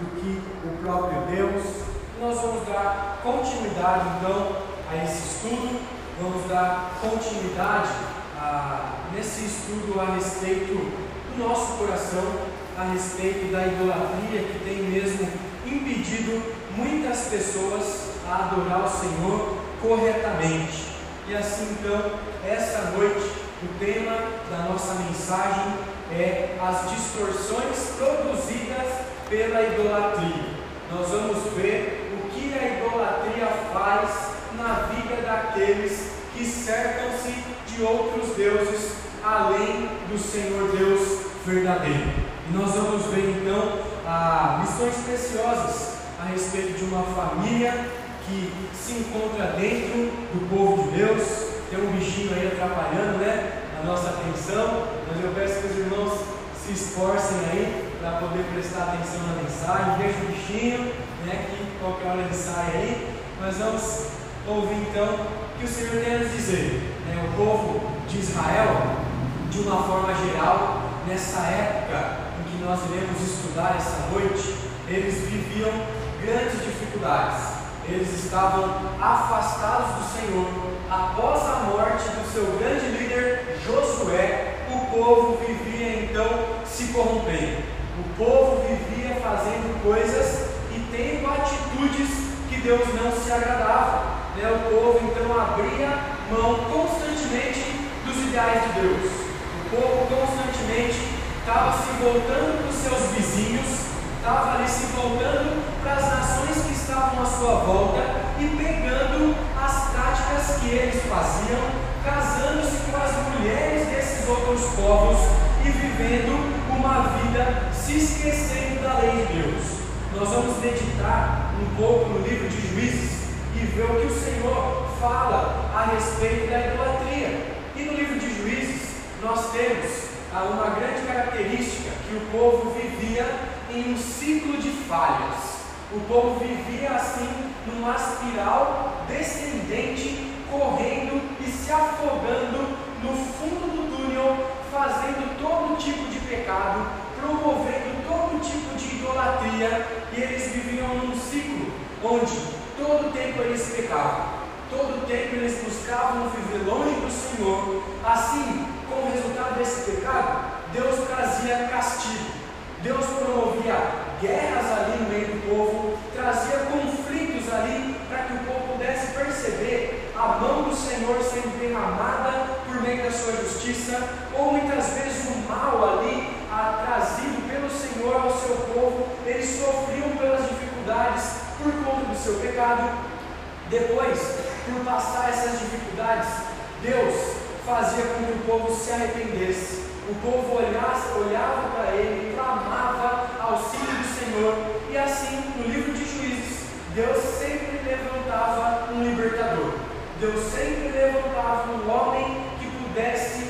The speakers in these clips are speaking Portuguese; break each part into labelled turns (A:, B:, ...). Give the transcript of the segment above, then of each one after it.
A: do que o próprio Deus. Nós vamos dar continuidade então a esse estudo, vamos dar continuidade a, nesse estudo a respeito do nosso coração, a respeito da idolatria que tem mesmo impedido muitas pessoas a adorar o Senhor corretamente. E assim então, essa noite, o tema da nossa mensagem é as distorções produzidas pela idolatria. Nós vamos ver o que a idolatria faz na vida daqueles que cercam-se de outros deuses além do Senhor Deus verdadeiro. E nós vamos ver então ah, lições preciosas a respeito de uma família que se encontra dentro do povo de Deus. Tem um bichinho aí atrapalhando né, a nossa atenção, mas eu peço que os irmãos se esforcem aí para poder prestar atenção na mensagem. Veja o bichinho, né, que qualquer hora ele sai aí. Mas vamos ouvir então o que o Senhor tem a nos dizer. Né, o povo de Israel, de uma forma geral, nessa época em que nós iremos estudar essa noite, eles viviam grandes dificuldades. Eles estavam afastados do Senhor. Após a morte do seu grande líder Josué, o povo vivia então se corrompendo. O povo vivia fazendo coisas e tendo atitudes que Deus não se agradava. Né? O povo então abria mão constantemente dos ideais de Deus. O povo constantemente estava se voltando para os seus vizinhos, estava ali se voltando para as nações que estavam à sua volta e pegando as práticas que eles faziam, casando-se com as mulheres desses outros povos e vivendo uma vida se esquecendo da lei de Deus. Nós vamos meditar um pouco no livro de Juízes e ver o que o Senhor fala a respeito da idolatria. E no livro de Juízes nós temos uma grande característica que o povo vivia em um ciclo de falhas. O povo vivia assim numa espiral descendente, correndo e se afogando no fundo do túnel, fazendo todo tipo de pecado, promovendo todo tipo de idolatria, e eles viviam num ciclo onde todo tempo eles pecavam, todo tempo eles buscavam viver longe do Senhor. Assim, como resultado desse pecado, Deus trazia castigo, Deus promovia guerras ali no meio do povo, trazia conflitos ali para que o povo pudesse perceber a mão do Senhor sendo derramada da sua justiça, ou muitas vezes o mal ali trazido pelo Senhor ao seu povo, eles sofriam pelas dificuldades por conta do seu pecado. Depois, por passar essas dificuldades, Deus fazia com que o povo se arrependesse. O povo olhasse, olhava para ele, clamava auxílio do Senhor, e assim, no livro de Juízes, Deus sempre levantava um libertador. Deus sempre levantava um homem pudesse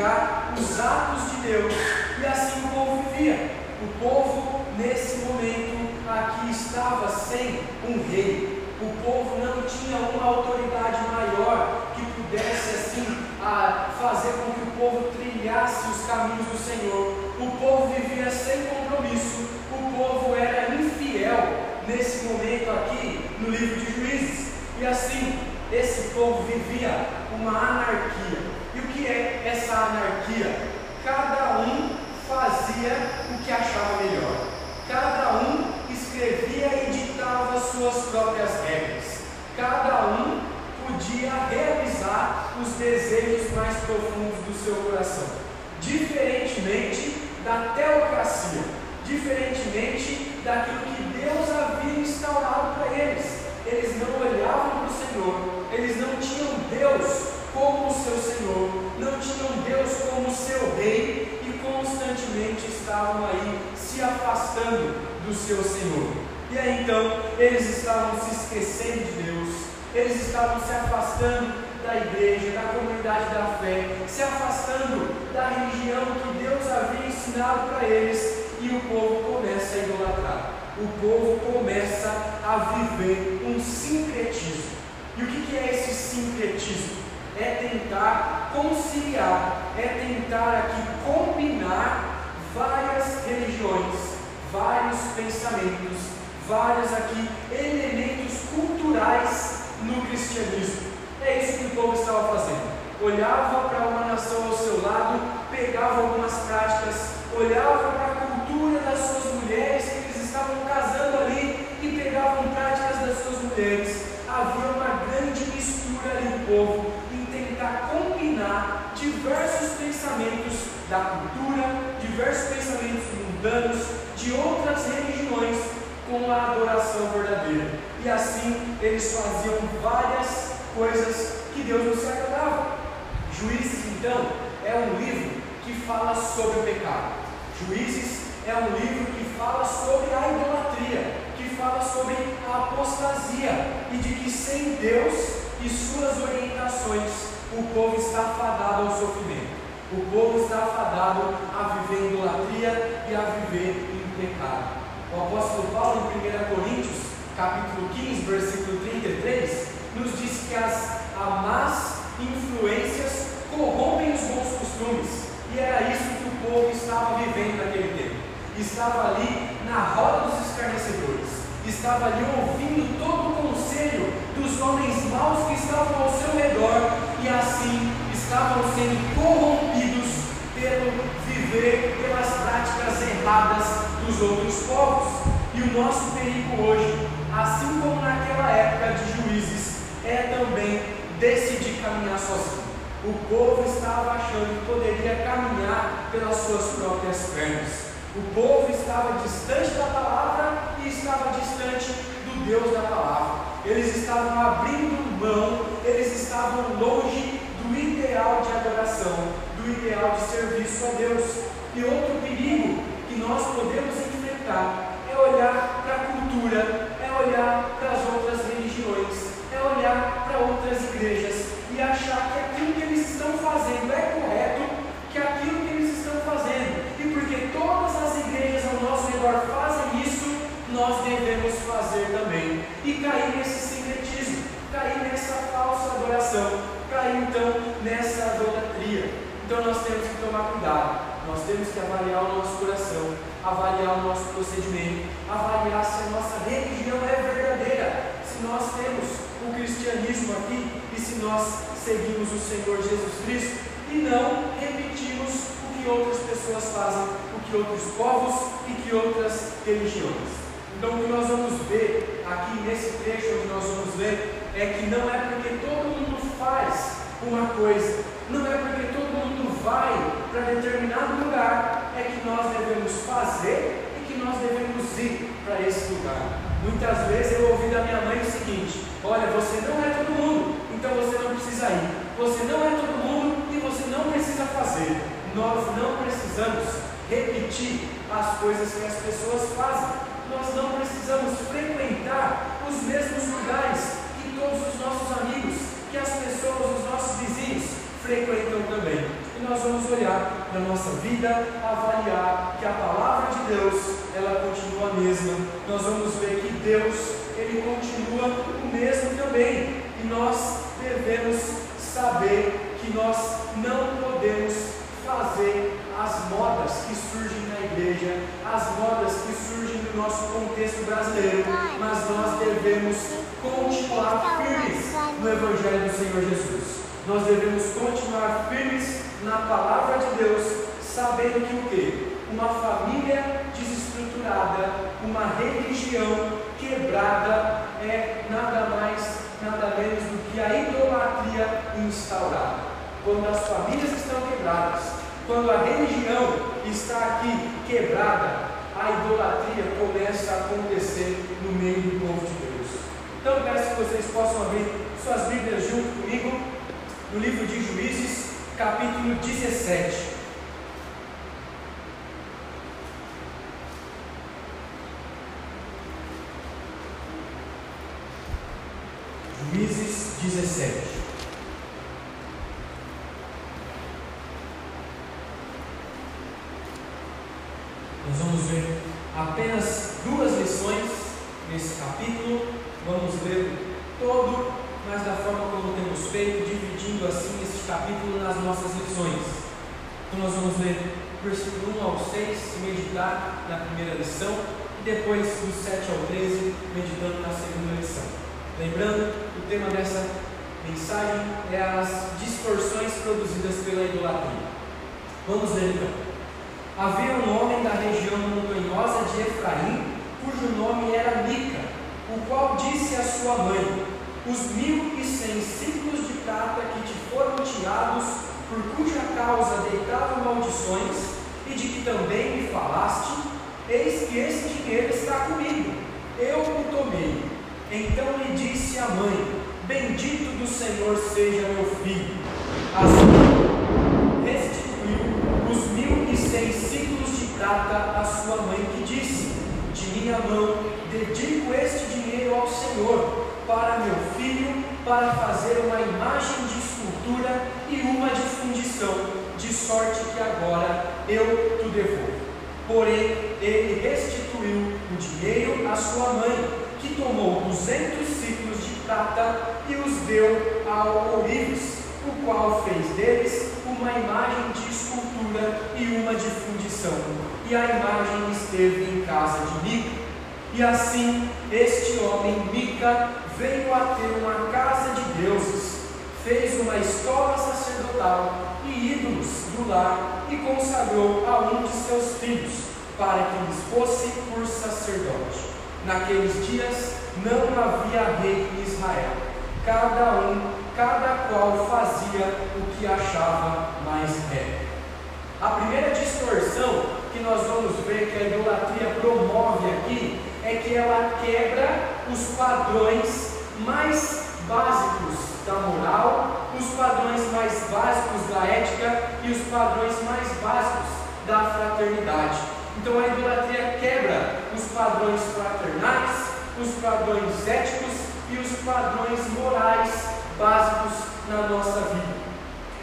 A: os atos de Deus. E assim o povo vivia. O povo, nesse momento, aqui estava sem um rei. O povo não tinha uma autoridade maior que pudesse assim a fazer com que o povo trilhasse os caminhos do Senhor. O povo vivia sem compromisso. O povo era infiel nesse momento aqui no livro de Juízes. E assim, esse povo vivia uma anarquia que é essa anarquia? Cada um fazia o que achava melhor. Cada um escrevia e ditava suas próprias regras. Cada um podia realizar os desejos mais profundos do seu coração. Diferentemente da teocracia, diferentemente daquilo que Deus havia instaurado para eles. Eles não olhavam para o Senhor, eles não tinham Deus como o seu Senhor, não tinham Deus como seu rei e constantemente estavam aí se afastando do seu Senhor. E aí então eles estavam se esquecendo de Deus, eles estavam se afastando da igreja, da comunidade da fé, se afastando da religião que Deus havia ensinado para eles, e o povo começa a idolatrar. O povo começa a viver um sincretismo. E o que é esse sincretismo? É tentar conciliar, é tentar aqui combinar várias religiões, vários pensamentos, vários aqui elementos culturais no cristianismo. É isso que o povo estava fazendo. Olhava para uma nação ao seu lado, pegava algumas práticas, olhava para a cultura das suas mulheres que eles estavam casando ali e pegavam práticas das suas mulheres. Havia uma grande mistura ali no povo diversos pensamentos da cultura, diversos pensamentos mundanos de outras religiões com a adoração verdadeira. E assim eles faziam várias coisas que Deus não se agradava. Juízes, então, é um livro que fala sobre o pecado. Juízes é um livro que fala sobre a idolatria, que fala sobre a apostasia e de que sem Deus e suas orientações o povo está fadado ao sofrimento. O povo está fadado a viver idolatria e a viver em pecado. O apóstolo Paulo, em 1 Coríntios, capítulo 15, versículo 33, nos diz que as más influências corrompem os bons costumes. E era isso que o povo estava vivendo naquele tempo. Estava ali na roda dos escarnecedores. Estava ali ouvindo todo o conselho dos homens maus que estavam ao seu redor. E assim estavam sendo corrompidos pelo viver, pelas práticas erradas dos outros povos. E o nosso perigo hoje, assim como naquela época de juízes, é também decidir caminhar sozinho. O povo estava achando que poderia caminhar pelas suas próprias pernas. O povo estava distante da palavra e estava distante do Deus da palavra. Eles estavam abrindo mão, eles estavam longe do ideal de adoração, do ideal de serviço a Deus. E outro perigo que nós podemos enfrentar é olhar para a cultura, é olhar para as outras religiões, é olhar para outras igrejas e achar que aquilo que eles estão fazendo é correto, que aquilo que eles estão fazendo, e porque todas as igrejas ao nosso redor fazem isso, nós devemos fazer também. E cair nesse sincretismo, cair nessa adoração, cair então nessa idolatria. Então nós temos que tomar cuidado, nós temos que avaliar o nosso coração, avaliar o nosso procedimento, avaliar se a nossa religião é verdadeira, se nós temos o cristianismo aqui e se nós seguimos o Senhor Jesus Cristo e não repetimos o que outras pessoas fazem, o que outros povos e que outras religiões. Então, o que nós vamos ver aqui nesse trecho onde nós vamos ver é que não é porque todo mundo faz uma coisa, não é porque todo mundo vai para determinado lugar, é que nós devemos fazer e que nós devemos ir para esse lugar. Muitas vezes eu ouvi da minha mãe o seguinte: Olha, você não é todo mundo, então você não precisa ir. Você não é todo mundo e você não precisa fazer. Nós não precisamos repetir as coisas que as pessoas fazem. Nós não precisamos frequentar os mesmos lugares que todos os nossos amigos, que as pessoas, os nossos vizinhos frequentam também. E nós vamos olhar na nossa vida, avaliar que a palavra de Deus, ela continua a mesma. Nós vamos ver que Deus ele continua o mesmo também. E nós devemos saber que nós não podemos fazer as modas que surgem na igreja, as modas que surgem no nosso contexto brasileiro, mas nós devemos continuar firmes no Evangelho do Senhor Jesus. Nós devemos continuar firmes na palavra de Deus, sabendo que o que? Uma família desestruturada, uma religião quebrada é nada mais, nada menos do que a idolatria instaurada. Quando as famílias estão quebradas, quando a religião está aqui quebrada, a idolatria começa a acontecer no meio do povo de Deus. Então peço que vocês possam abrir suas Bíblias junto comigo no livro de Juízes, capítulo 17. Juízes 17. Nós vamos ver apenas duas lições nesse capítulo. Vamos ler todo, mas da forma como temos feito, dividindo assim esse capítulo nas nossas lições. Então nós vamos ler versículo 1 ao 6, meditar na primeira lição, e depois do 7 ao 13, meditando na segunda lição. Lembrando, o tema dessa mensagem é as distorções produzidas pela idolatria. Vamos ver então. Havia um homem da região montanhosa de Efraim, cujo nome era Mica, o qual disse à sua mãe: Os mil e cem ciclos de prata que te foram tirados, por cuja causa deitava maldições, e de que também me falaste, eis que esse dinheiro está comigo, eu o tomei. Então lhe disse a mãe: Bendito do Senhor seja meu filho. Assim restituiu os mil e cem ciclos de prata à sua mãe, que disse: De minha mão dedico este dinheiro ao Senhor, para meu filho, para fazer uma imagem de escultura e uma de fundição, de sorte que agora eu te devolvo. Porém, ele restituiu o dinheiro à sua mãe, que tomou duzentos ciclos de prata e os deu ao ourives, o qual fez deles uma imagem de escultura e uma de fundição. E a imagem esteve em casa de Mica. E assim este homem, Mica, veio a ter uma casa de deuses, fez uma escola sacerdotal e ídolos do lar e consagrou a um de seus filhos, para que lhes fosse por sacerdote. Naqueles dias não havia rei em Israel, cada um, cada qual fazia o que achava mais reto. A primeira distorção que nós vamos ver que a idolatria promove aqui é que ela quebra os padrões mais básicos da moral, os padrões mais básicos da ética e os padrões mais básicos da fraternidade. Então a idolatria quebra os padrões fraternais, os padrões éticos e os padrões morais básicos na nossa vida.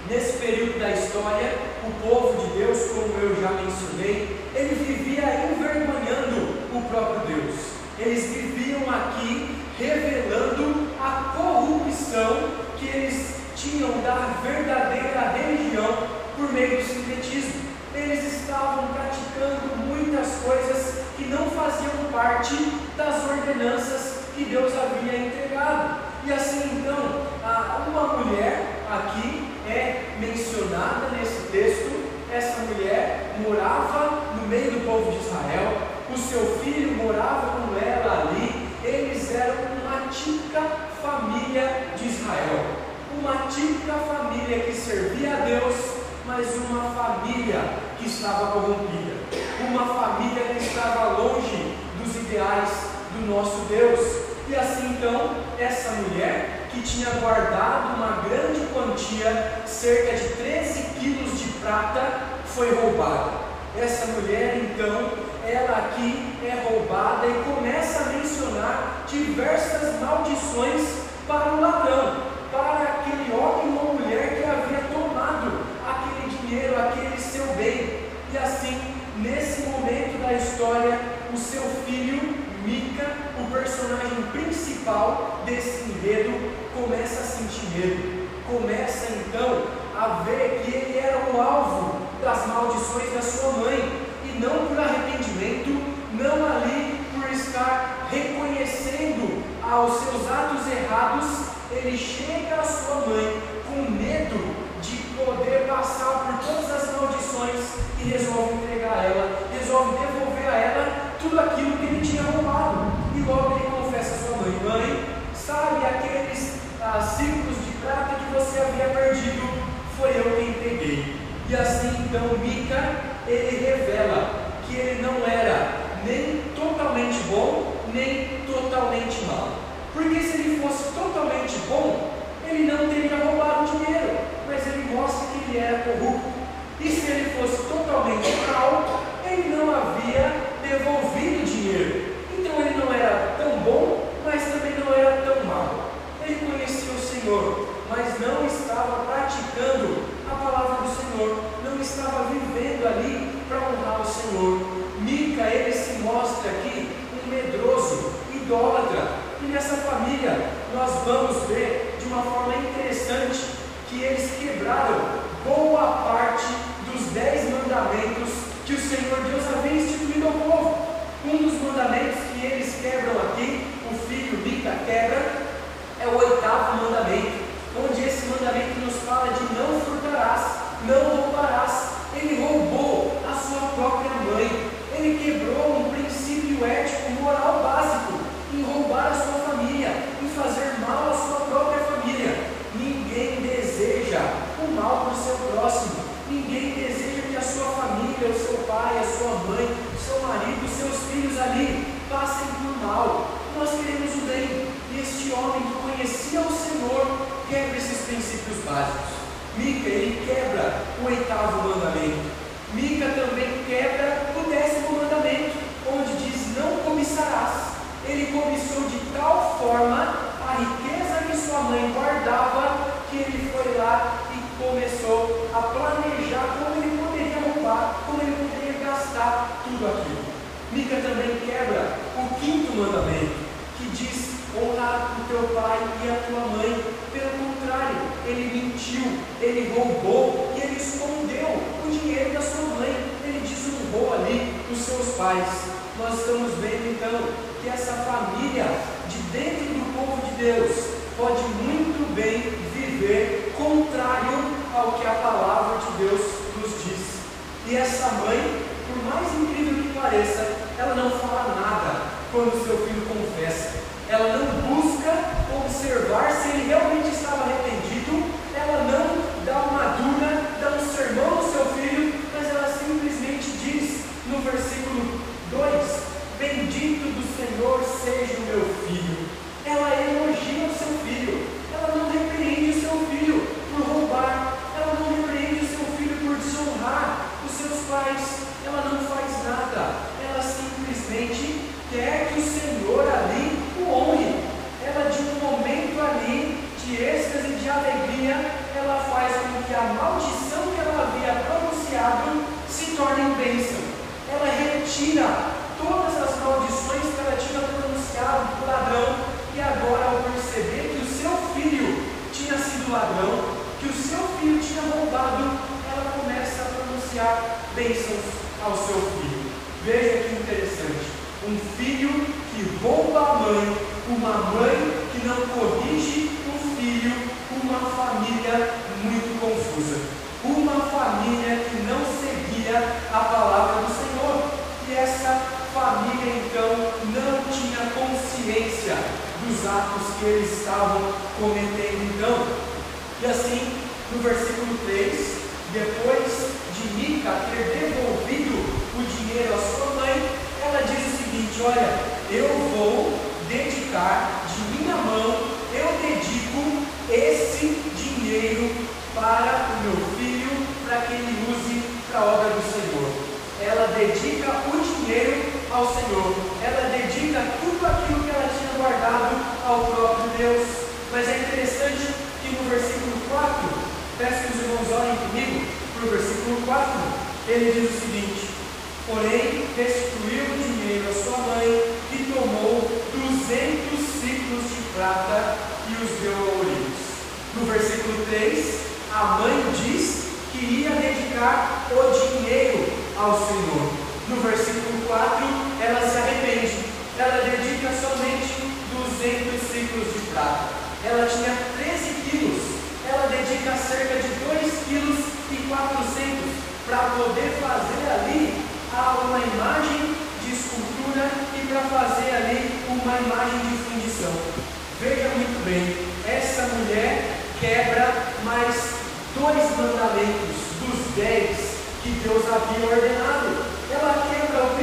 A: Nesse período da história, o povo de Deus, como eu já mencionei, ele vivia envergonhando o próprio Deus. Eles viviam aqui revelando a corrupção que eles tinham da verdadeira religião por meio do sincretismo. Eles estavam praticando muitas coisas que não faziam parte das ordenanças que Deus havia entregado. E assim então, uma mulher aqui é mencionada nesse texto. Essa mulher morava no meio do povo de Israel, o seu filho morava com ela ali. Eles eram uma típica família de Israel, uma típica família que servia a Deus, mas uma família que estava corrompida, uma família que estava longe dos ideais do nosso Deus. E assim então, essa mulher que tinha guardado uma grande quantia, cerca de 13 quilos de prata, foi roubada. Essa mulher então, ela aqui é roubada e começa a mencionar diversas maldições para o ladrão, para aquele homem ou mulher que havia tomado aquele dinheiro, aquele seu bem. E assim, nesse momento da história, o seu filho Mica, o personagem principal desse enredo, começa a sentir medo, começa então a ver que ele era o alvo das maldições da sua mãe, e não por arrependimento, não ali por estar reconhecendo aos seus atos errados, ele chega à sua mãe com medo de poder passar por todas as maldições e resolve entregar a ela, resolve devolver a ela tudo aquilo que roubado. E confessa a sua mãe: Mãe, sabe aqueles ah, círculos de prata que você havia perdido? Foi eu quem peguei. E assim então Mica ele revela que ele não era nem totalmente bom, nem totalmente mal. Porque se ele fosse totalmente bom, ele não teria roubado dinheiro, mas ele mostra que ele era corrupto. E se ele fosse totalmente mal, ele não havia devolvido dinheiro. Então ele não era tão bom, mas também não era tão mau. Ele conhecia o Senhor, mas não estava praticando a palavra do Senhor, não estava vivendo ali para honrar o Senhor. Mica, ele se mostra aqui um medroso, idólatra. E nessa família nós vamos ver de uma forma interessante que eles quebraram boa parte dos dez mandamentos que o Senhor Deus havia instituído ao povo. Um dos mandamentos que eles quebram aqui, o filho Mica quebra, é o oitavo mandamento, onde esse mandamento nos fala de não furtarás, não roubarás. Ele roubou a sua própria mãe, ele quebrou um princípio ético, moral básico, em roubar a sua família, em fazer mal à sua própria família. Ninguém deseja o mal para o seu próximo, ninguém deseja que a sua família, o seu pai, a sua mãe, o seu marido, os seus filhos ali passem por mal. Nós queremos o bem. E este homem que conhecia o Senhor quebra esses princípios básicos. Mica, ele quebra o oitavo mandamento. Mica também quebra o décimo mandamento, onde diz: Não cobiçarás. Ele cobiçou de tal forma a riqueza que sua mãe guardava, que ele foi lá e começou a planejar como ele poderia roubar, como ele poderia gastar tudo aquilo. Mica também quebra o quinto mandamento, que diz: honrar o teu pai e a tua mãe. Pelo contrário, ele mentiu, ele roubou e ele escondeu o dinheiro da sua mãe. Ele desonrou ali os seus pais. Nós estamos vendo então que essa família de dentro do povo de Deus pode muito bem viver contrário ao que a palavra de Deus nos diz. E essa mãe, por mais incrível que pareça, ela não fala nada quando seu filho confessa ela não busca observar se ele realmente estava arrependido, ela não dá uma dura, dá um sermão no seu filho, mas ela simplesmente diz no versículo 2: Bendito do Senhor seja o meu filho. Ela elogia o seu filho, ela não repreende o seu filho por roubar, ela não repreende o seu filho por desonrar os seus pais, ela não faz nada, ela simplesmente quer que o Senhor ali honre. Ela, de um momento ali de êxtase, de alegria, ela faz com que a maldição que ela havia pronunciado se torne bênção. Ela retira todas as maldições que ela tinha pronunciado do ladrão, e agora, ao perceber que o seu filho tinha sido ladrão, que o seu filho tinha roubado, ela começa a pronunciar bênçãos ao seu filho. Veja que interessante. Um filho que rouba a mãe, uma mãe que não corrige o filho, uma família muito confusa, uma família que não seguia a palavra do Senhor. E essa família então não tinha consciência dos atos que eles estavam cometendo então. E assim, no versículo 3, depois de Mica ter devolvido o dinheiro à sua mãe, ela diz seguinte: Olha, eu vou dedicar de minha mão, eu dedico esse dinheiro para o meu filho, para que ele use para a obra do Senhor. Ela dedica o dinheiro ao Senhor, ela dedica tudo aquilo que ela tinha guardado ao próprio Deus. Mas é interessante que no versículo 4, peço que os irmãos olhem comigo, para o versículo 4, ele diz o seguinte: Porém, restituiu o dinheiro à sua mãe e tomou duzentos ciclos de prata e os deu a Urias. No versículo 3, a mãe diz que ia dedicar o dinheiro ao Senhor. No versículo 4, ela se arrepende. Ela dedica somente 200 ciclos de prata. Ela tinha 13 quilos. Ela dedica cerca de 2 quilos e 400 para poder fazer ali uma imagem de escultura e para fazer ali uma imagem de fundição. Veja muito bem, essa mulher quebra mais dois mandamentos dos dez que Deus havia ordenado. Ela quebra o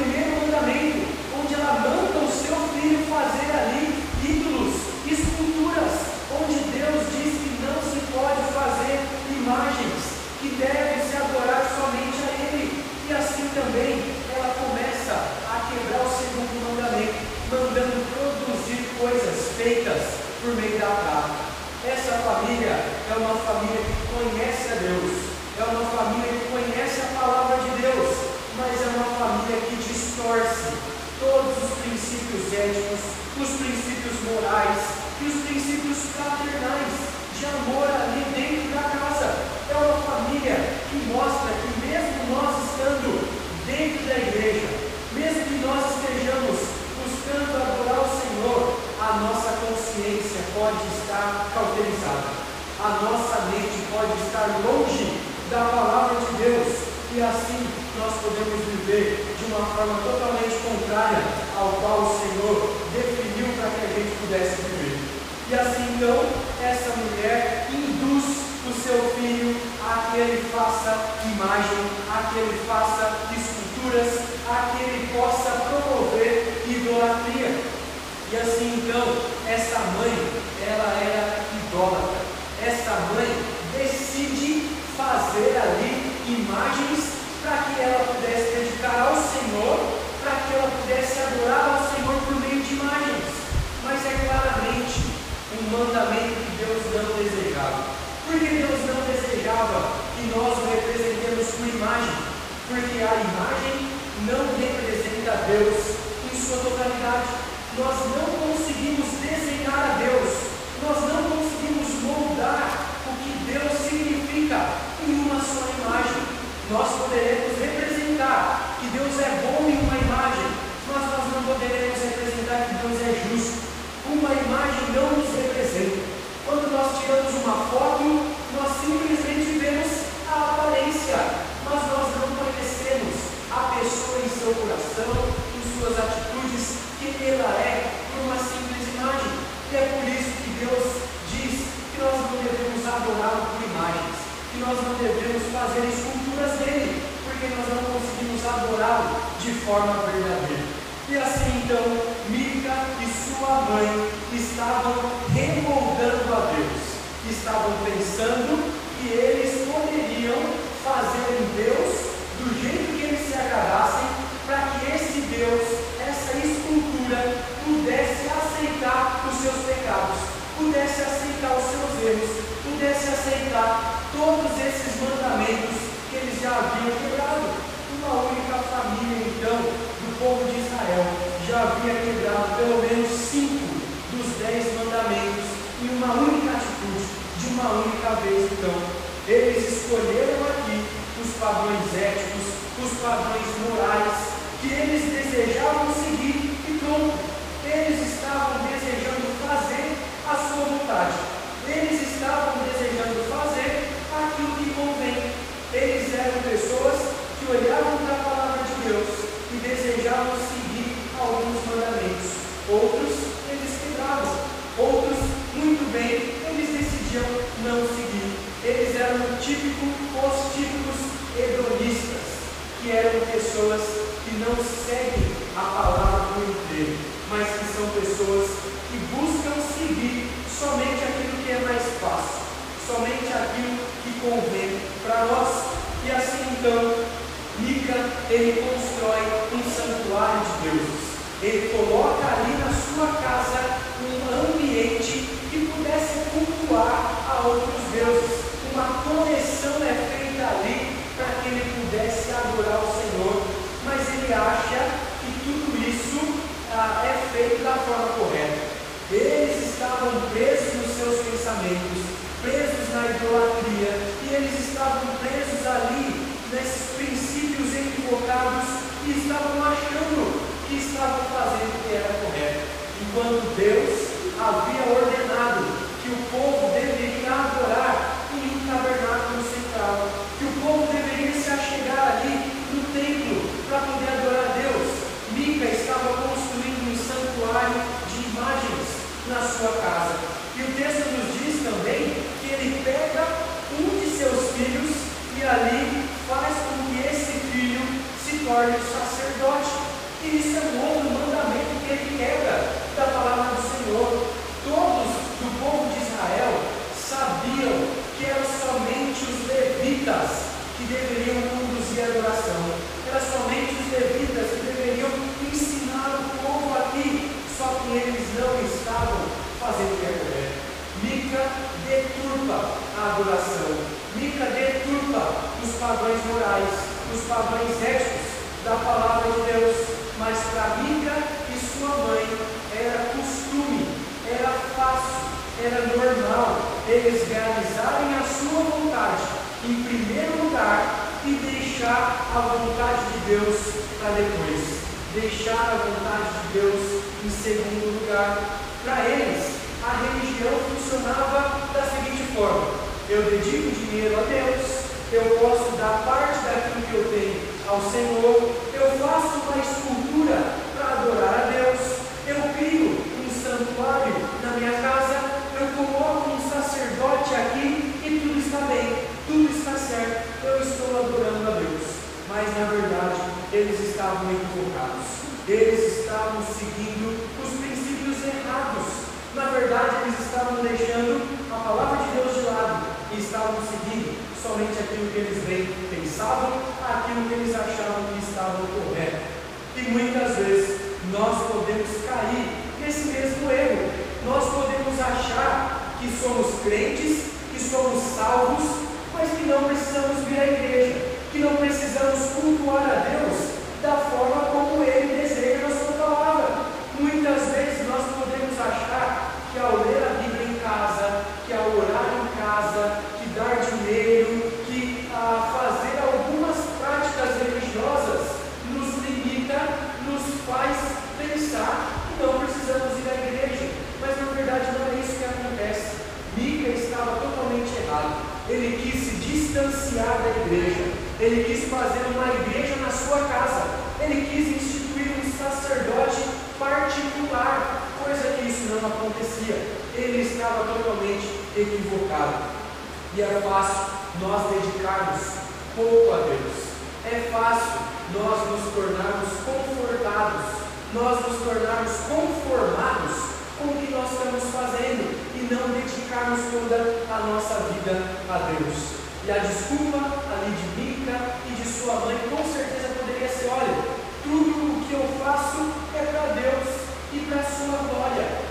A: é uma família que conhece a Deus, é uma família que conhece a palavra de Deus, mas é uma família que distorce todos os princípios éticos, os princípios morais e os princípios fraternais de amor ali dentro da casa. É uma família que mostra que mesmo nós estando dentro da igreja, mesmo que nós estejamos buscando adorar o Senhor, a nossa consciência pode estar cauterizada. A nossa mente pode estar longe da palavra de Deus. E assim nós podemos viver de uma forma totalmente contrária ao qual o Senhor definiu para que a gente pudesse viver. E assim então, essa mulher induz o seu filho a que ele faça imagem, a que ele faça esculturas, a que ele possa promover idolatria. E assim então, essa mãe, ela era idólatra. Essa mãe decide fazer ali imagens para que ela pudesse dedicar ao Senhor, para que ela pudesse adorar ao Senhor por meio de imagens. Mas é claramente um mandamento que Deus não desejava. Por que Deus não desejava que nós o representemos com imagem? Porque a imagem não representa Deus em sua totalidade. Nós não conseguimos desenhar a Deus, nós não conseguimos moldar o que Deus significa em uma só imagem. Nós poderemos representar que Deus é bom em uma imagem, mas nós não poderemos representar que Deus é justo. Uma imagem não nos representa. Quando nós tiramos uma foto, nós simplesmente vemos a aparência, mas nós não conhecemos a pessoa em seu coração, em suas atitudes, ela é por uma simples imagem. E é por isso que Deus diz que nós não devemos adorá-lo por imagens, que nós não devemos fazer esculturas dele, porque nós não conseguimos adorá-lo de forma verdadeira. E assim então, Mica e sua mãe estavam remoldando a Deus, estavam pensando que eles poderiam fazer em Deus do jeito que eles se agradassem, para que esse Deus escultura pudesse aceitar os seus pecados, pudesse aceitar os seus erros, pudesse aceitar todos esses mandamentos que eles já haviam quebrado. Uma única família, então, do povo de Israel já havia quebrado pelo menos cinco dos dez mandamentos em uma única atitude, de uma única vez. Então, eles escolheram aqui os padrões éticos, os padrões morais que eles desejavam seguir pronto. Eles estavam desejando fazer a sua vontade. Eles estavam desejando fazer aquilo que convém. Eles eram pessoas que olhavam para a palavra de Deus e desejavam seguir alguns mandamentos. Outros eles quebravam. Outros, muito bem, eles decidiam não seguir. Eles eram o típico, os típicos hedonistas, que eram pessoas que não seguem a palavra do inteiro, mas que são pessoas que buscam seguir somente aquilo que é mais fácil, somente aquilo que convém para nós. E assim então, Mica, ele constrói um santuário de deuses. Ele coloca ali na sua casa um ambiente que pudesse cultuar a outros deuses. Uma conexão é feita ali para que ele pudesse adorar o Senhor. Mas ele acha tudo isso ah, é feito da forma correta. Eles estavam presos nos seus pensamentos, presos na idolatria, e eles estavam presos ali nesses princípios equivocados e estavam achando que estavam fazendo o que era correto, enquanto Deus havia ordenado que o povo deveria adorar em um tabernáculo central, que o povo deveria se achegar ali no templo para poder adorar a Deus. Mica estava construindo um santuário de imagens na sua casa. E o texto nos diz também que ele pega um de seus filhos e ali faz com que esse filho se torne sacerdote. E isso é um outro mandamento que ele quebra da palavra do Senhor. Todos do povo de Israel sabiam que eram somente os levitas que deveriam conduzir a adoração. Era somente os levitas que deveriam ensinar o povo aqui, só que eles não estavam fazendo o que é correto. Mica deturpa a adoração, Mica deturpa os padrões morais, os padrões éticos da palavra de Deus. Mas para Mica e sua mãe era costume, era fácil, era normal eles realizarem a sua vontade em primeiro lugar e deixar a vontade de Deus para depois. Deixar a vontade de Deus em segundo lugar. Para eles, a religião funcionava da seguinte forma: eu dedico dinheiro a Deus, eu posso dar parte daquilo que eu tenho ao Senhor, eu faço uma escultura para adorar a Deus, eu crio um santuário na minha casa, eu coloco um sacerdote aqui e tudo está bem, tudo está certo, eu estou adorando a Deus. Mas na verdade, eles estavam equivocados. Eles estavam seguindo os princípios errados. Na verdade, eles estavam deixando a palavra de Deus de lado e estavam seguindo somente aquilo que eles bem pensavam, aquilo que eles achavam que estava correto. E muitas vezes nós podemos cair nesse mesmo erro. Nós podemos achar que somos crentes, que somos salvos, mas que não precisamos vir à igreja, que não precisamos cultuar a Deus da forma como Ele deseja na Sua palavra. Muitas vezes nós podemos achar que ao ler a Bíblia em casa, que ao orar em casa, que dar dinheiro, que ah, fazer algumas práticas religiosas nos limita, nos faz pensar que não precisamos ir à igreja. Mas na verdade não é isso que acontece. Mica estava totalmente errado. Ele quis se distanciar da igreja. Ele quis fazer uma igreja na sua casa. Ele quis instituir um sacerdote particular, coisa que acontecia. Ele estava totalmente equivocado. E é fácil nós dedicarmos pouco a Deus. É fácil nós nos tornarmos confortados, nós nos tornarmos conformados com o que nós estamos fazendo e não dedicarmos toda a nossa vida a Deus. E a desculpa ali de Mica e de sua mãe com certeza poderia ser: olha, tudo o que eu faço é para Deus e para a sua glória.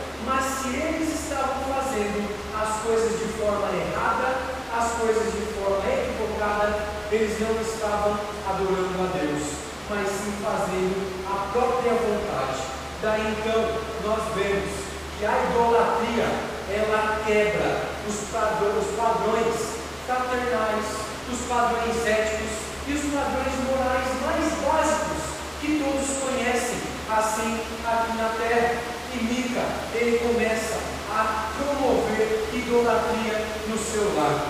A: Se eles estavam fazendo as coisas de forma errada, as coisas de forma equivocada, eles não estavam adorando a Deus, mas sim fazendo a própria vontade. Daí então nós vemos que a idolatria ela quebra os padrões, fraternais, os padrões éticos e os padrões morais mais básicos que todos conhecem, assim aqui na terra. E Mica, ele começa a promover idolatria no seu lar.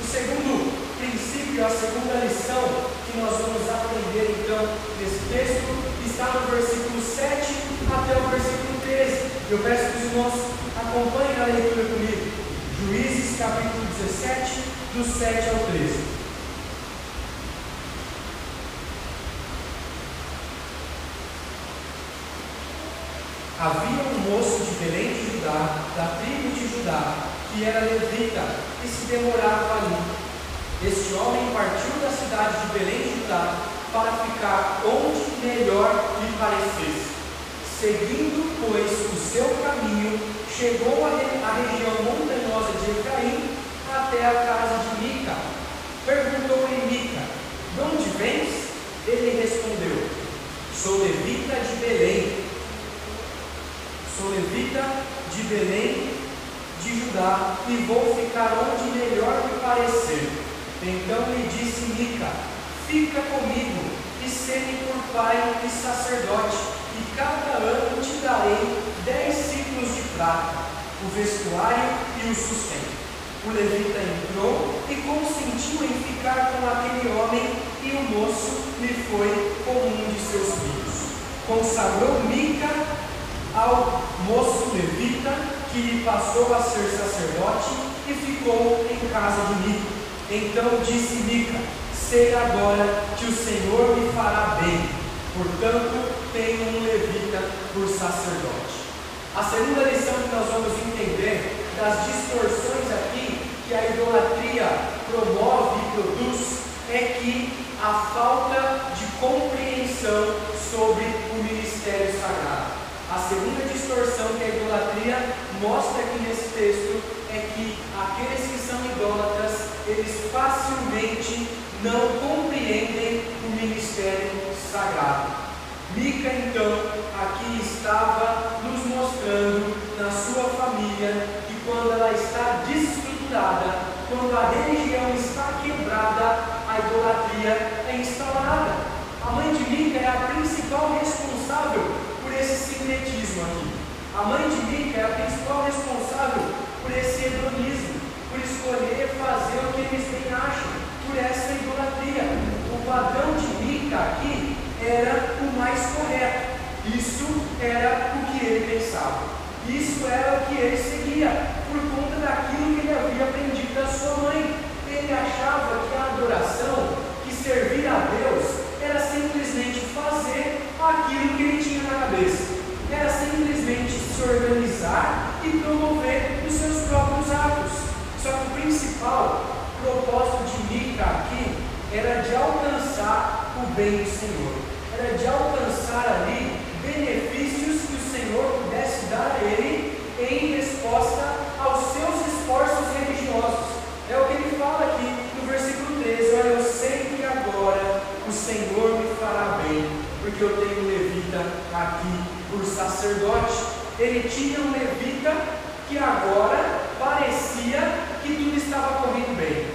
A: O segundo princípio, a segunda lição que nós vamos aprender então nesse texto está no versículo 7 até o versículo 13. Eu peço que os irmãos acompanhem a leitura comigo. Juízes capítulo 17, do 7 ao 13. Havia um moço de Belém de Judá, da tribo de Judá, que era levita e se demorava ali. Este homem partiu da cidade de Belém de Judá para ficar onde melhor lhe parecesse. Seguindo, pois, o seu caminho, chegou à região montanhosa de Efraim até a casa de Mica. Perguntou-lhe Mica: De onde vens? Ele respondeu: Sou levita de Belém Sou levita de Belém de Judá e vou ficar onde melhor me parecer. Então lhe disse Mica: Fica comigo e sê-me por pai e sacerdote, e cada ano te darei dez ciclos de prata, o vestuário e o sustento. O levita entrou e consentiu em ficar com aquele homem, e o moço lhe foi como um de seus filhos. Consagrou Mica ao moço levita que passou a ser sacerdote e ficou em casa de Mica. Então disse Mica: Sei agora que o Senhor me fará bem, portanto tenho um levita por sacerdote. A segunda lição que nós vamos entender das distorções aqui que a idolatria promove e produz é que a falta de compreensão sobre o ministério sagrado. A segunda distorção que a idolatria mostra aqui nesse texto é que aqueles que são idólatras, eles facilmente não compreendem o ministério sagrado. Mica, então, aqui estava nos mostrando na sua família que quando ela está desestruturada, quando a religião está quebrada, a idolatria é instalada. A mãe de Mica é a principal responsável sincretismo aqui. A mãe de Mica é a principal responsável por esse hedonismo, por escolher fazer o que eles bem acham, por essa idolatria. O padrão de Mica aqui era o mais correto. Isso era o que ele pensava. Isso era o que ele seguia, por conta daquilo que ele havia aprendido da sua mãe. Ele achava que a adoração, que servir a Deus, era simplesmente fazer aquilo que ele tinha na cabeça. Era simplesmente se organizar e promover os seus próprios atos. Só que o principal propósito de Mica aqui era de alcançar o bem do Senhor, era de alcançar ali benefícios que o Senhor pudesse dar a ele em resposta aos seus esforços religiosos. É o que ele fala aqui no versículo 13: Olha, eu sei que agora o Senhor me fará bem, porque eu tenho um levita aqui por sacerdote. Ele tinha um levita que agora parecia que tudo estava correndo bem,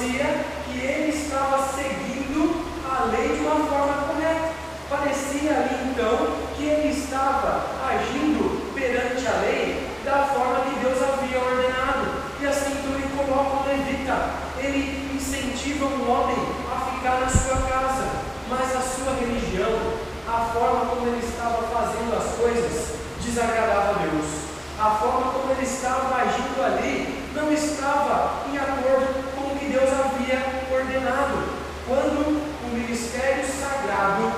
A: parecia que ele estava seguindo a lei de uma forma correta. Parecia ali então que ele estava agindo perante a lei da forma que Deus havia ordenado. E assim então ele coloca o levita, ele incentiva um homem a ficar na sua casa, mas a sua religião, a forma como ele estava fazendo as coisas, desagradava a Deus. A forma como ele estava agindo ali não estava em acordo com o que Deus havia ordenado. Quando o ministério sagrado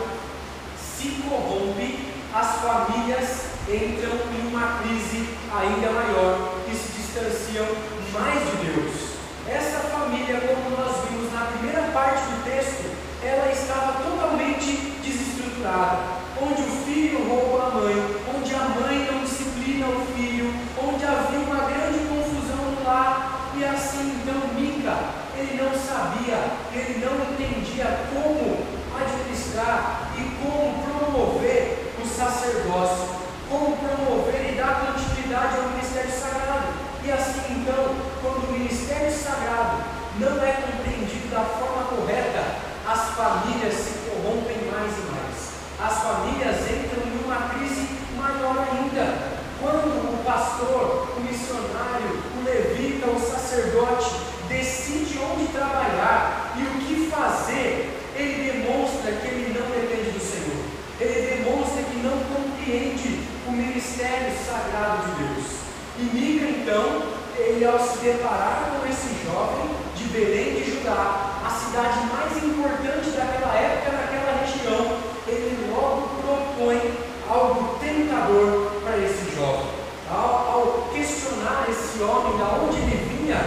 A: se corrompe, as famílias entram em uma crise ainda maior e se distanciam mais de Deus. Essa família, como nós vimos na primeira parte do texto, ela estava totalmente desestruturada, onde o filho rouba a mãe, onde a mãe não disciplina o filho, onde havia uma grande confusão no lar, e assim então Mica, ele não sabia, ele não entendia como administrar e como promover o sacerdócio, como promover e dar continuidade ao ministério sagrado. E assim então, quando o ministério sagrado não é compreendido da forma correta, as famílias se corrompem mais e mais. As famílias entram em uma crise maior ainda. Quando o pastor, o missionário, o levita, o sacerdote decide onde trabalhar e o que fazer, ele demonstra que ele não depende do Senhor. Ele demonstra que não compreende o ministério sagrado de Deus. E Mica, então, ele ao se deparar com esse jovem de Belém de Judá, a cidade mais importante daquela época, naquela região, ele logo propõe algo tentador para esse jovem. Ao, ao questionar esse homem, de onde ele vinha,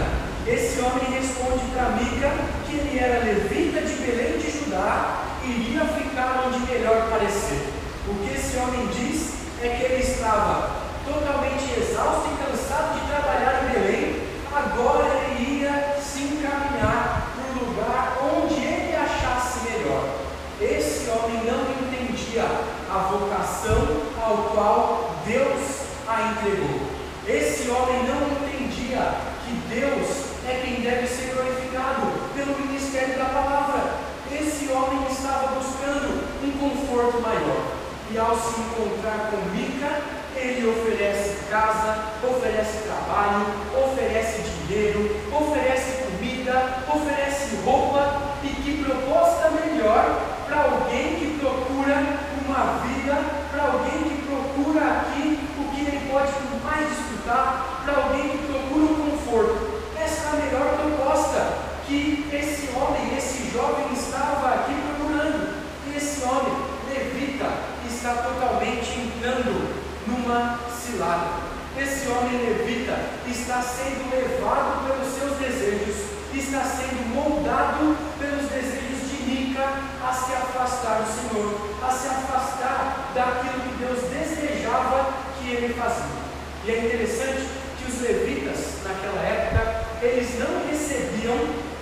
A: esse homem responde para Mica que ele era levita de Belém de Judá e iria ficar onde melhor parecer. O que esse homem diz é que ele estava totalmente exausto e cansado de trabalhar em Belém, agora ele ia se encaminhar para o lugar onde ele achasse melhor. Esse homem não entendia a vocação ao qual Deus a entregou. Esse homem não entendia que Deus é quem deve ser glorificado pelo ministério da palavra. Esse homem estava buscando um conforto maior. E ao se encontrar com Mica, ele oferece casa, oferece trabalho, oferece dinheiro, oferece comida, oferece roupa. E que proposta melhor para alguém que procura uma vida, para alguém que procura aqui o que ele pode mais desfrutar, para alguém que procura um conforto essa é a melhor proposta que esse homem, esse jovem estava aqui procurando. E esse homem, levita, está totalmente entrando numa cilada. Esse homem levita está sendo levado pelos seus desejos, está sendo moldado pelos desejos de Mica a se afastar do Senhor, a se afastar daquilo que Deus desejava que ele fazia. E é interessante que os levitas, naquela época, eles não recebiam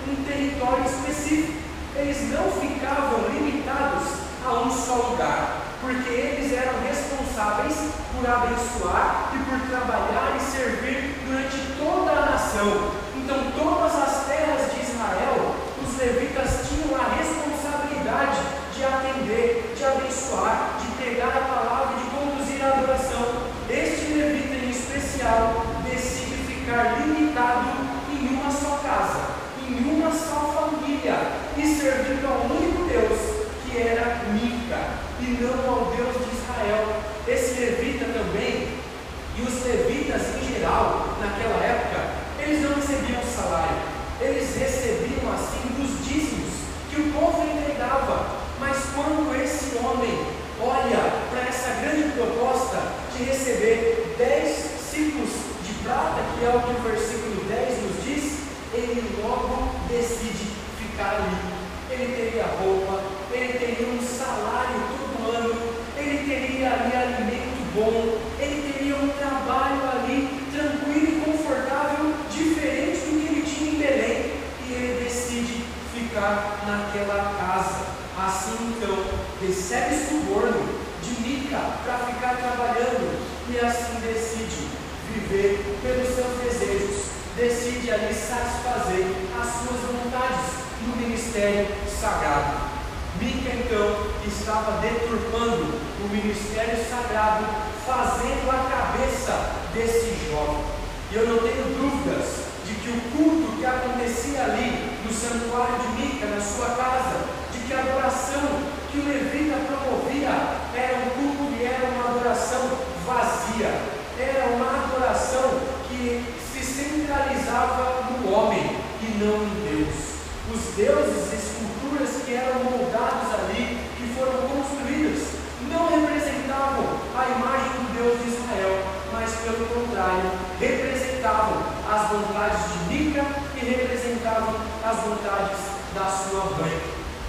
A: um território específico, eles não ficavam limitados a um só lugar, porque eles eram responsáveis por abençoar e por trabalhar e servir durante toda a nação. Então, todas as terras de Israel, os levitas tinham a responsabilidade de atender, de abençoar, de pregar a palavra e de conduzir a adoração. Este levita em especial decide ficar limitado em uma só casa, em uma só família, servindo ao único Deus, que era Mica, e não ao Deus de Israel. Esse levita também, e os levitas em geral, naquela época, eles não recebiam salário, eles recebiam assim dos dízimos que o povo entregava. Mas quando esse homem olha para essa grande proposta de receber 10 ciclos de prata, que é o que o versículo 10 nos diz, ele logo decide ficar ali. Ele teria roupa, ele teria um salário todo ano, ele teria ali alimento bom, ele teria um trabalho ali tranquilo e confortável, diferente do que ele tinha em Belém, e ele decide ficar naquela casa. Assim então, recebe suborno de Mica para ficar trabalhando e assim decide viver pelos seus desejos, decide ali satisfazer as suas vontades no ministério sagrado. Mica então estava deturpando o ministério sagrado, fazendo a cabeça desse jovem. E eu não tenho dúvidas de que o culto que acontecia ali no santuário de Mica, na sua casa, de que a adoração que o levita promovia era um culto e era uma adoração vazia, era uma adoração que se centralizava no homem e não em Deus. Os deuses e esculturas que eram moldados ali, que foram construídas, não representavam a imagem do Deus de Israel, mas pelo contrário, representavam as vontades de Mica e representavam as vontades da sua mãe.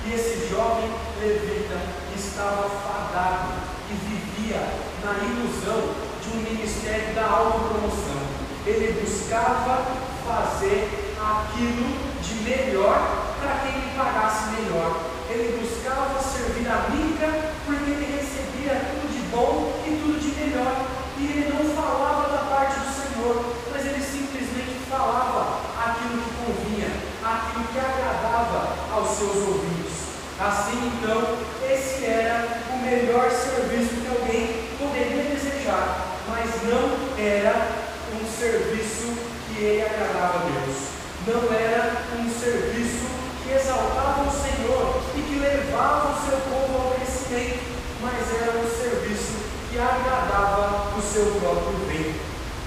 A: E esse jovem levita estava fadado e vivia na ilusão de um ministério da autopromoção. Ele buscava fazer aquilo de melhor para quem lhe pagasse melhor. Ele buscava servir a Mica porque ele recebia tudo de bom e tudo de melhor. E ele não falava da parte do Senhor, mas ele simplesmente falava aquilo que convinha, aquilo que agradava aos seus ouvidos. Assim então, esse era o melhor serviço que alguém poderia desejar, mas não era um serviço que ele agradava a Deus não era um serviço que exaltava o Senhor e que levava o seu povo ao crescimento, mas era um serviço que agradava o seu próprio bem.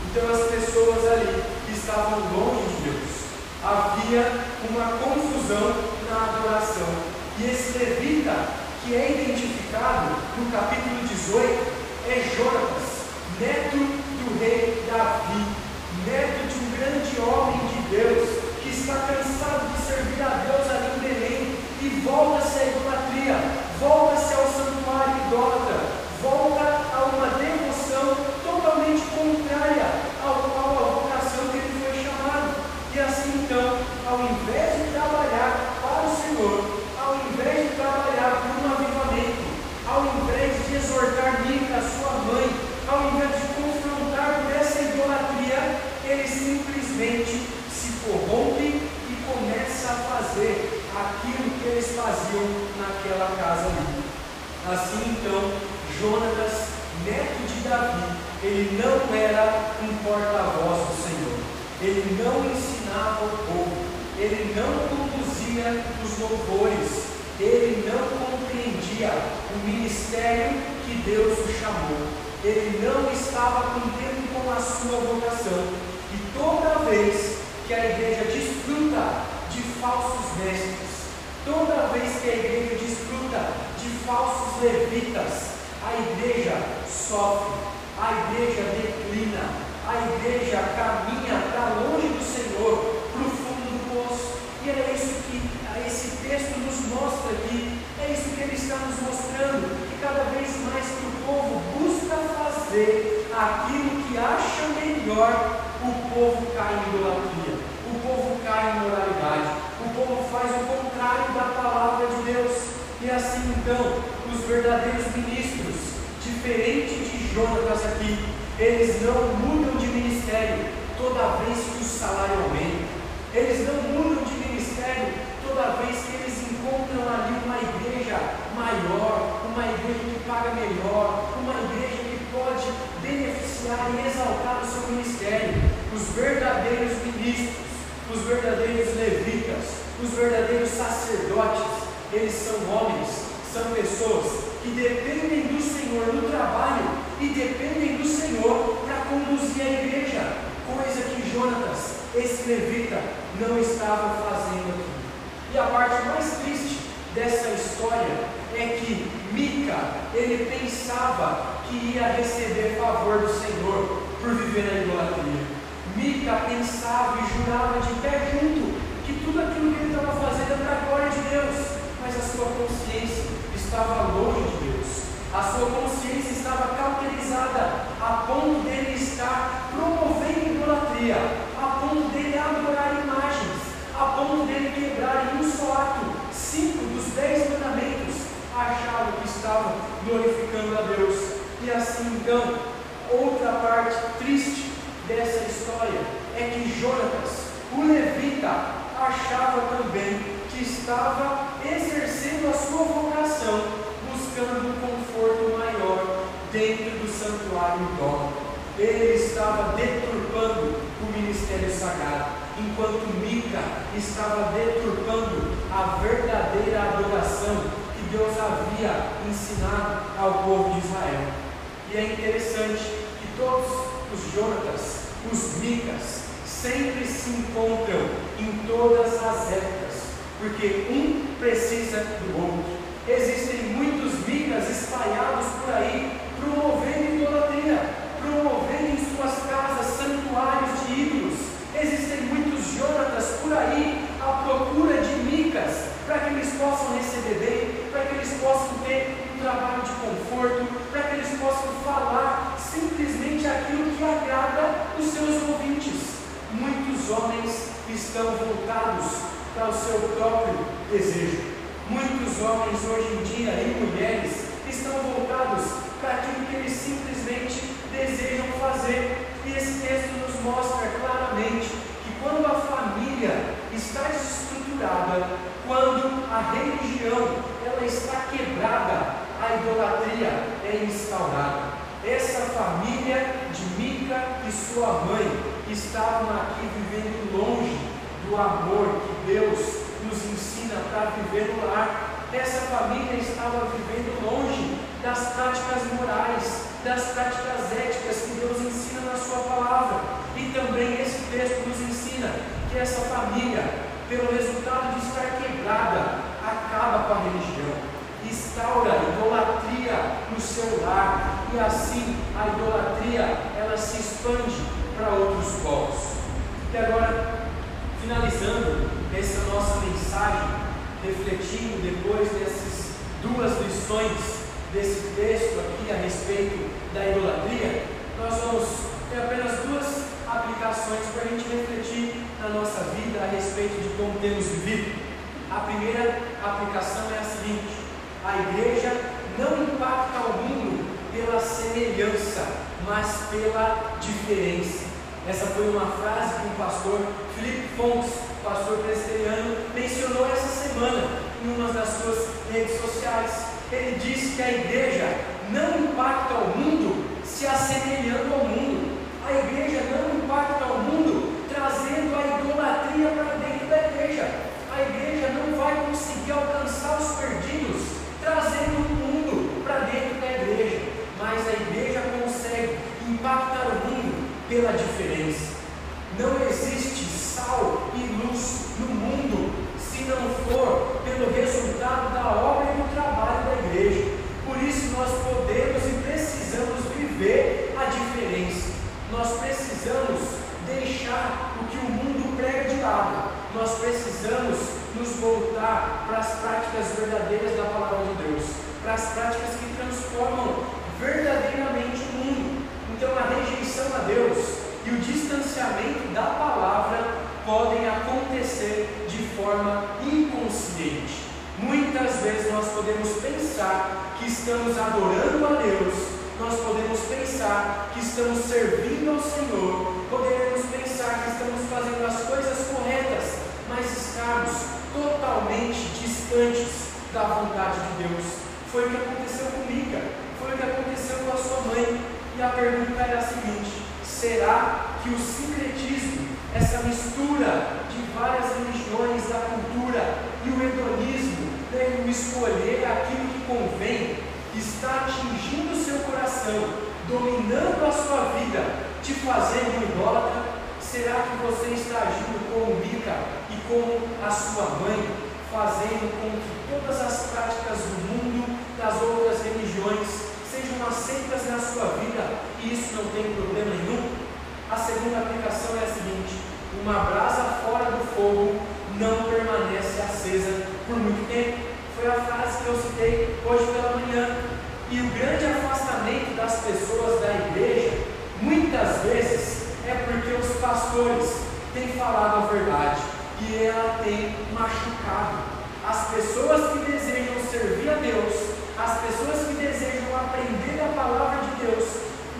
A: Então as pessoas ali estavam longe de Deus. Havia uma confusão na adoração. E esse levita, que é identificado no capítulo 18, é Jonatas, neto do rei Davi, neto de um grande homem de Deus, está cansado de servir a Deus ali em Belém e volta-se à idolatria, volta-se ao santuário idólatra, volta a uma devoção totalmente contrária ao qual a vocação que ele foi chamado. E assim então, ao invés de trabalhar para o Senhor, ao invés de trabalhar por um avivamento, ao invés de exortar Mica, sua mãe, ao invés de confrontar por essa idolatria, ele simplesmente corrompe e começa a fazer aquilo que eles faziam naquela casa ali. Assim então, Jonatas, neto de Davi, ele não era um porta-voz do Senhor, ele não ensinava o povo, ele não conduzia os louvores, ele não compreendia o ministério que Deus o chamou, ele não estava cumprindo com a sua vocação, e toda vez que a igreja desfruta de falsos mestres, toda vez que a igreja desfruta de falsos levitas, a igreja sofre, a igreja declina, a igreja caminha para longe do Senhor, para o fundo do poço. E é isso que esse texto nos mostra aqui, é isso que ele está nos mostrando, que cada vez mais que o povo busca fazer aquilo que acha melhor, o povo cai em idolatria povo cai em moralidade, o povo faz o contrário da palavra de Deus. E assim então, os verdadeiros ministros, diferente de Jonatas aqui, eles não mudam de ministério toda vez que o salário aumenta. Eles não mudam de ministério toda vez que eles encontram ali uma igreja maior, uma igreja que paga melhor, uma igreja que pode beneficiar e exaltar o seu ministério. Os verdadeiros ministros, os verdadeiros levitas, os verdadeiros sacerdotes, eles são homens, são pessoas que dependem do Senhor no trabalho e dependem do Senhor para conduzir a igreja, coisa que Jonatas, esse levita, não estava fazendo aqui. E a parte mais triste dessa história é que Mica, ele pensava que ia receber favor do Senhor por viver na idolatria. Mica pensava e jurava de pé junto que tudo aquilo que ele estava fazendo era para a glória de Deus, mas a sua consciência estava longe de Deus. A sua consciência estava cauterizada a ponto dele estar promovendo idolatria, a ponto dele adorar imagens, a ponto dele quebrar em um só ato cinco dos dez mandamentos, achava que estava glorificando a Deus. E assim então, outra parte triste dessa história é que Jonatas, o levita, achava também que estava exercendo a sua vocação buscando um conforto maior dentro do santuário idólatra. Ele estava deturpando o ministério sagrado, enquanto Mica estava deturpando a verdadeira adoração que Deus havia ensinado ao povo de Israel. E é interessante que todos os Jonatas, os Micas, sempre se encontram em todas as épocas, porque um precisa do outro. Existem muitos micas espalhados por aí, promovendo idolatria, promovendo em suas casas santuários de ídolos. Existem muitos Jonatas por aí à procura de micas, para que eles possam receber bem, para que eles possam ter um trabalho de conforto, para que eles possam falar simplesmente aquilo que agrada os seus ouvintes. Muitos homens estão voltados para o seu próprio desejo Muitos homens hoje em dia e mulheres estão voltados para aquilo que eles simplesmente desejam fazer. E esse texto nos mostra claramente que quando a família está desestruturada, quando a religião ela está quebrada, a idolatria é instaurada. Essa família de Mica e sua mãe estavam aqui vivendo longe do amor que Deus nos ensina para viver no lar. Essa família estava vivendo longe das práticas morais, das práticas éticas que Deus ensina na Sua palavra. E também esse texto nos ensina que essa família, pelo resultado de estar quebrada, acaba com a religião, instaura idolatria no seu lar e assim a idolatria ela se expande para outros povos. E agora, finalizando essa nossa mensagem, refletindo depois dessas duas lições desse texto aqui a respeito da idolatria, nós vamos ter apenas duas aplicações para a gente refletir na nossa vida a respeito de como temos vivido. A primeira aplicação é a seguinte: a igreja não impacta o mundo pela semelhança, mas pela diferença. Essa foi uma frase que o pastor Felipe Fontes pastor presbiteriano, mencionou essa semana em uma das suas redes sociais. Ele disse que a igreja não impacta o mundo se assemelhando ao mundo. A igreja não impacta o mundo trazendo a idolatria para dentro da igreja. A igreja não vai conseguir alcançar os perdidos trazendo o mundo para dentro da igreja. Mas a igreja consegue impactar o mundo pela diferença. Não existe sal e luz no mundo se não for pelo resultado da obra e do trabalho da igreja. Por isso nós podemos e precisamos viver a diferença. Nós precisamos deixar o que o mundo prega de lado. Nós precisamos nos voltar para as práticas verdadeiras da palavra de Deus, para as práticas que transformam verdadeiramente o mundo. Então a rejeição a Deus e o distanciamento da palavra podem acontecer de forma inconsciente. Muitas vezes nós podemos pensar que estamos adorando a Deus, nós podemos pensar que estamos servindo ao Senhor, podemos pensar que estamos fazendo as coisas corretas, mas estamos totalmente distantes da vontade de Deus. Foi o que aconteceu com Mica, foi o que aconteceu com a sua mãe. E a pergunta era a seguinte: será que o sincretismo, essa mistura de várias religiões da cultura e o hedonismo, né, o escolher aquilo que convém, está atingindo o seu coração, dominando a sua vida, te fazendo idólatra? Será que você está agindo como Mica e como a sua mãe, fazendo com que todas as práticas do mundo, das outras religiões, sejam aceitas na sua vida e isso não tem problema nenhum? A segunda aplicação é a seguinte: uma brasa fora do fogo não permanece acesa por muito tempo. Foi a frase que eu citei hoje pela manhã. E o grande afastamento das pessoas da igreja, muitas vezes, é porque os pastores têm falado a verdade e ela tem machucado. As pessoas que desejam servir a Deus as pessoas que desejam aprender a palavra de Deus,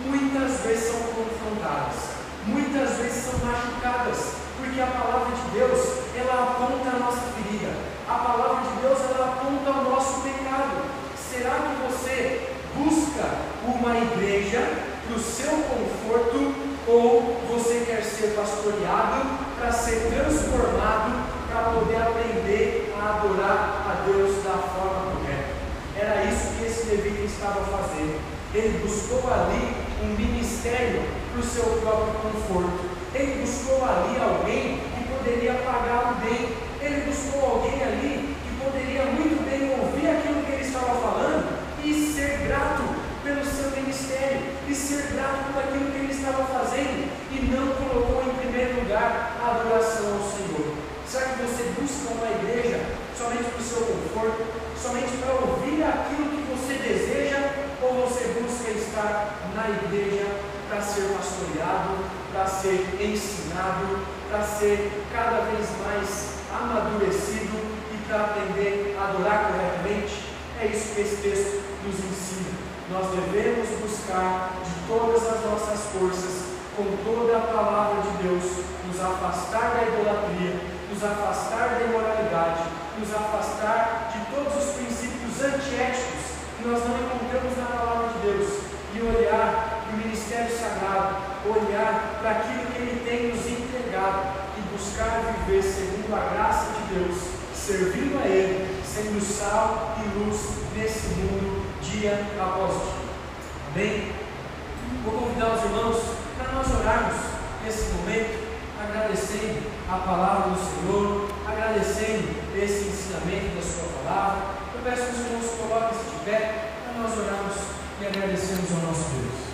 A: muitas vezes são confrontadas, muitas vezes são machucadas, porque a palavra de Deus, ela aponta a nossa ferida, a palavra de Deus, ela aponta o nosso pecado. Será que você busca uma igreja para o seu conforto ou você quer ser pastoreado para ser transformado, para poder aprender a adorar a Deus da forma correta? Era isso que esse levita estava fazendo. Ele buscou ali um ministério para o seu próprio conforto. Ele buscou ali alguém que poderia pagá-lo bem. Ele buscou alguém ali que poderia muito bem ouvir aquilo que ele estava falando e ser grato pelo seu ministério, e ser grato por aquilo que ele estava fazendo, e não colocou primeiro lugar a adoração ao Senhor. Será que você busca uma igreja somente para o seu conforto, somente para ouvir aquilo que você deseja, ou você busca estar na igreja para ser pastoreado, para ser ensinado, para ser cada vez mais amadurecido e para aprender a adorar corretamente? É isso que esse texto nos ensina. Nós devemos buscar de todas as nossas forças, com toda a palavra de Deus, nos afastar da idolatria, nos afastar da imoralidade, nos afastar de todos os princípios antiéticos que nós não encontramos na palavra de Deus e olhar para o ministério sagrado, olhar para aquilo que Ele tem nos entregado e buscar viver segundo a graça de Deus, servindo a Ele, sendo sal e luz nesse mundo dia após dia. Amém? Vou convidar os irmãos para nós orarmos nesse momento, agradecendo a palavra do Senhor, agradecendo esse ensinamento da Sua palavra. Eu peço que os irmãos coloquem-se de pé para nós orarmos e agradecermos ao nosso Deus.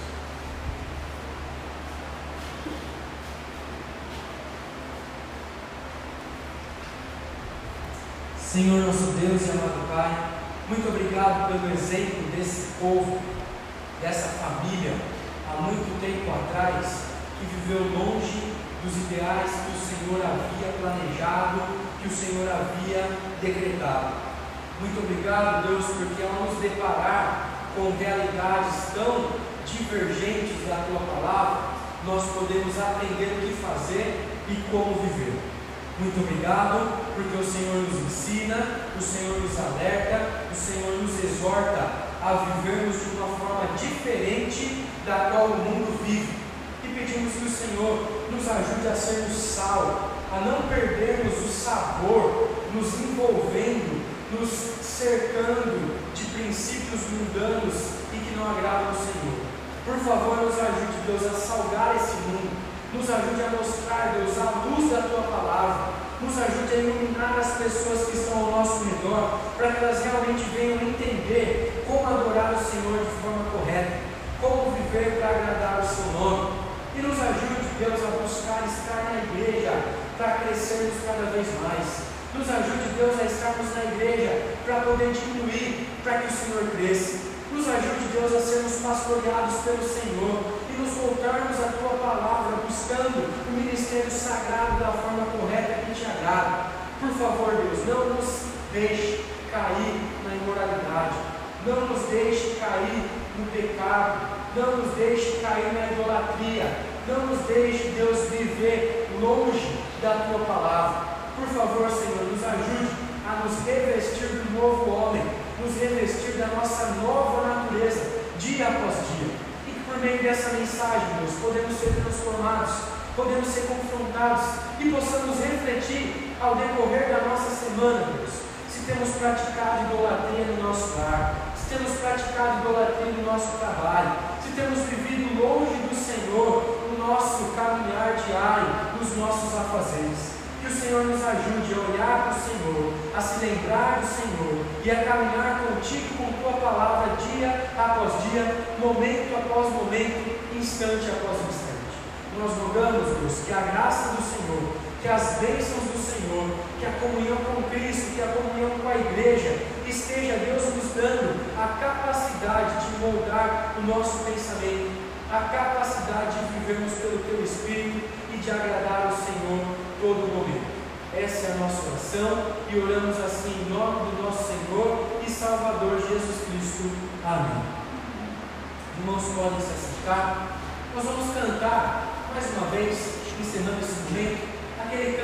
A: Senhor nosso Deus e amado Pai, muito obrigado pelo exemplo desse povo, dessa família, muito tempo atrás, que viveu longe dos ideais que o Senhor havia planejado, que o Senhor havia decretado. Muito obrigado, Deus, porque ao nos deparar com realidades tão divergentes da tua palavra, nós podemos aprender o que fazer e como viver. Muito obrigado, porque o Senhor nos ensina, o Senhor nos alerta, o Senhor nos exorta a vivermos de uma forma diferente da qual o mundo vive pedimos que o Senhor nos ajude a sermos sal, a não perdermos o sabor, nos envolvendo, nos cercando de princípios mundanos e que não agradam ao Senhor. Por favor, nos ajude, Deus, a salgar esse mundo, nos ajude a mostrar, Deus, a luz da tua palavra, nos ajude a iluminar as pessoas que estão ao nosso redor, para que elas realmente venham entender como adorar o Senhor de forma correta, como viver para agradar o seu nome. E nos ajude, Deus, a buscar estar na igreja para crescermos cada vez mais. Nos ajude, Deus, a estarmos na igreja para poder diminuir, para que o Senhor cresça. Nos ajude, Deus, a sermos pastoreados pelo Senhor e nos voltarmos à tua palavra, buscando o ministério sagrado da forma correta que te agrada. Por favor, Deus, não nos deixe cair na imoralidade, não nos deixe cair no pecado, não nos deixe cair na idolatria, não nos deixe, Deus, viver longe da tua palavra. Por favor, Senhor, nos ajude a nos revestir do novo homem, nos revestir da nossa nova natureza, dia após dia. E que por meio dessa mensagem, Deus, podemos ser transformados podemos ser confrontados e possamos refletir ao decorrer da nossa semana, Deus. Se temos praticado idolatria no nosso lar, se temos praticado idolatria no nosso trabalho, se temos vivido longe do Senhor no nosso caminhar diário, nos nossos afazeres. Que o Senhor nos ajude a olhar para o Senhor, a se lembrar do Senhor e a caminhar contigo com tua palavra dia após dia, momento após momento, instante após instante. Nós rogamos, Deus, que a graça do Senhor, que as bênçãos do Senhor, que a comunhão com Cristo, que a comunhão com a igreja, esteja, Deus, nos dando a capacidade de moldar o nosso pensamento, a capacidade de vivermos pelo Teu Espírito e de agradar o Senhor todo momento. Essa é a nossa oração e oramos assim em nome do nosso Senhor e Salvador Jesus Cristo. Amém. Irmãos, podem se assentar. Nós vamos cantar mais uma vez, ensinando esse momento, aquele